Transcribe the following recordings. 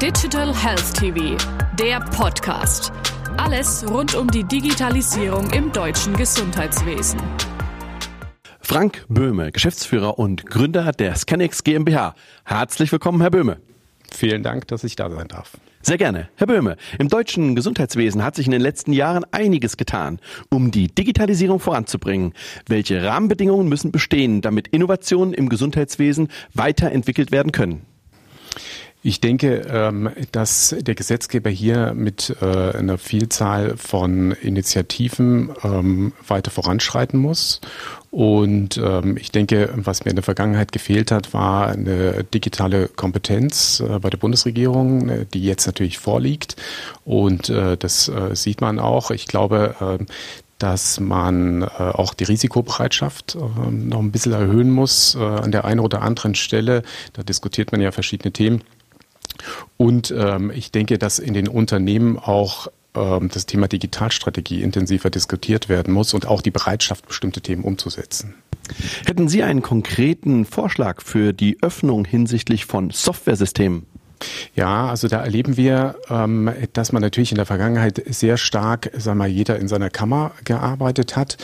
Digital Health TV, der Podcast. Alles rund um die Digitalisierung im deutschen Gesundheitswesen. Frank Böhme, Geschäftsführer und Gründer der Scanix GmbH. Herzlich willkommen, Herr Böhme. Vielen Dank, dass ich da sein darf. Sehr gerne. Herr Böhme, im deutschen Gesundheitswesen hat sich in den letzten Jahren einiges getan, um die Digitalisierung voranzubringen. Welche Rahmenbedingungen müssen bestehen, damit Innovationen im Gesundheitswesen weiterentwickelt werden können? Ich denke, ähm, dass der Gesetzgeber hier mit äh, einer Vielzahl von Initiativen ähm, weiter voranschreiten muss. Und ähm, ich denke, was mir in der Vergangenheit gefehlt hat, war eine digitale Kompetenz äh, bei der Bundesregierung, äh, die jetzt natürlich vorliegt. Und das sieht man auch. Ich glaube, dass man äh, auch die Risikobereitschaft äh, noch ein bisschen erhöhen muss äh, an der einen oder anderen Stelle. Da diskutiert man ja verschiedene Themen. Und ähm, ich denke, dass in den Unternehmen auch ähm, das Thema Digitalstrategie intensiver diskutiert werden muss und auch die Bereitschaft, bestimmte Themen umzusetzen. Hätten Sie einen konkreten Vorschlag für die Öffnung hinsichtlich von Softwaresystemen? Ja, also da erleben wir, ähm, dass man natürlich in der Vergangenheit sehr stark, sagen wir mal, jeder in seiner Kammer gearbeitet hat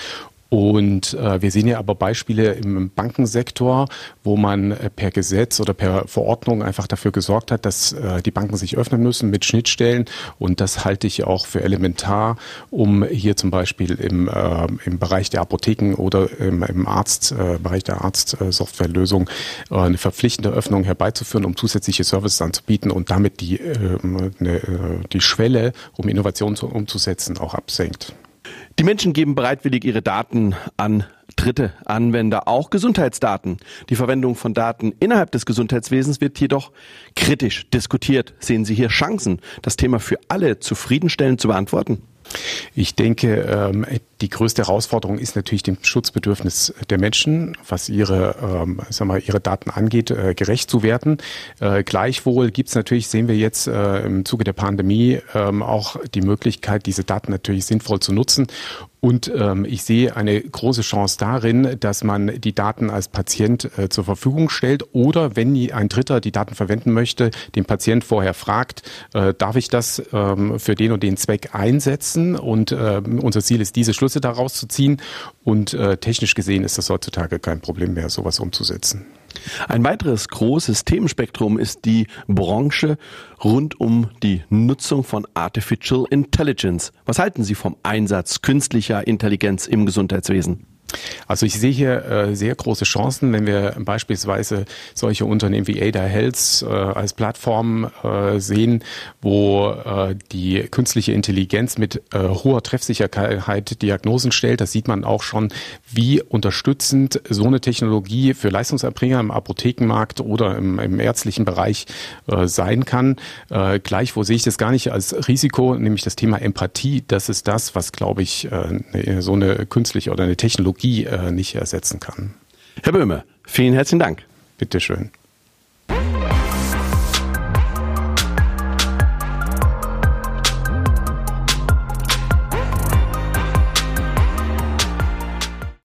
und äh, wir sehen ja aber Beispiele im Bankensektor, wo man äh, per Gesetz oder per Verordnung einfach dafür gesorgt hat, dass äh, die Banken sich öffnen müssen mit Schnittstellen. Und das halte ich auch für elementar, um hier zum Beispiel im, äh, im Bereich der Apotheken oder im, im Arzt, äh, Bereich der Arztsoftwarelösung äh, eine verpflichtende Öffnung herbeizuführen, um zusätzliche Services anzubieten und damit die, äh, ne, die Schwelle, um Innovationen zu, umzusetzen, auch absenkt. Die Menschen geben bereitwillig ihre Daten an dritte Anwender, auch Gesundheitsdaten. Die Verwendung von Daten innerhalb des Gesundheitswesens wird jedoch kritisch diskutiert. Sehen Sie hier Chancen, das Thema für alle zufriedenstellend zu beantworten? Ich denke, ähm, die größte Herausforderung ist natürlich dem Schutzbedürfnis der Menschen, was ihre, ähm, sag mal, ihre Daten angeht, äh, gerecht zu werden. Äh, gleichwohl gibt es natürlich, sehen wir jetzt äh, im Zuge der Pandemie, ähm, auch die Möglichkeit, diese Daten natürlich sinnvoll zu nutzen. Und ähm, ich sehe eine große Chance darin, dass man die Daten als Patient äh, zur Verfügung stellt oder wenn ein Dritter die Daten verwenden möchte, den Patient vorher fragt, äh, darf ich das ähm, für den und den Zweck einsetzen? Und äh, unser Ziel ist, diese Schlüsse daraus zu ziehen. Und äh, technisch gesehen ist das heutzutage kein Problem mehr, sowas umzusetzen. Ein weiteres großes Themenspektrum ist die Branche rund um die Nutzung von Artificial Intelligence. Was halten Sie vom Einsatz künstlicher Intelligenz im Gesundheitswesen? Also ich sehe hier äh, sehr große Chancen, wenn wir beispielsweise solche Unternehmen wie Ada Health äh, als Plattform äh, sehen, wo die künstliche Intelligenz mit hoher Treffsicherheit Diagnosen stellt. Das sieht man auch schon, wie unterstützend so eine Technologie für Leistungserbringer im Apothekenmarkt oder im, im ärztlichen Bereich sein kann. Gleichwohl sehe ich das gar nicht als Risiko, nämlich das Thema Empathie. Das ist das, was, glaube ich, äh, so eine künstliche oder eine Technologie äh, nicht ersetzen kann. Herr Böhme, vielen herzlichen Dank. Bitteschön.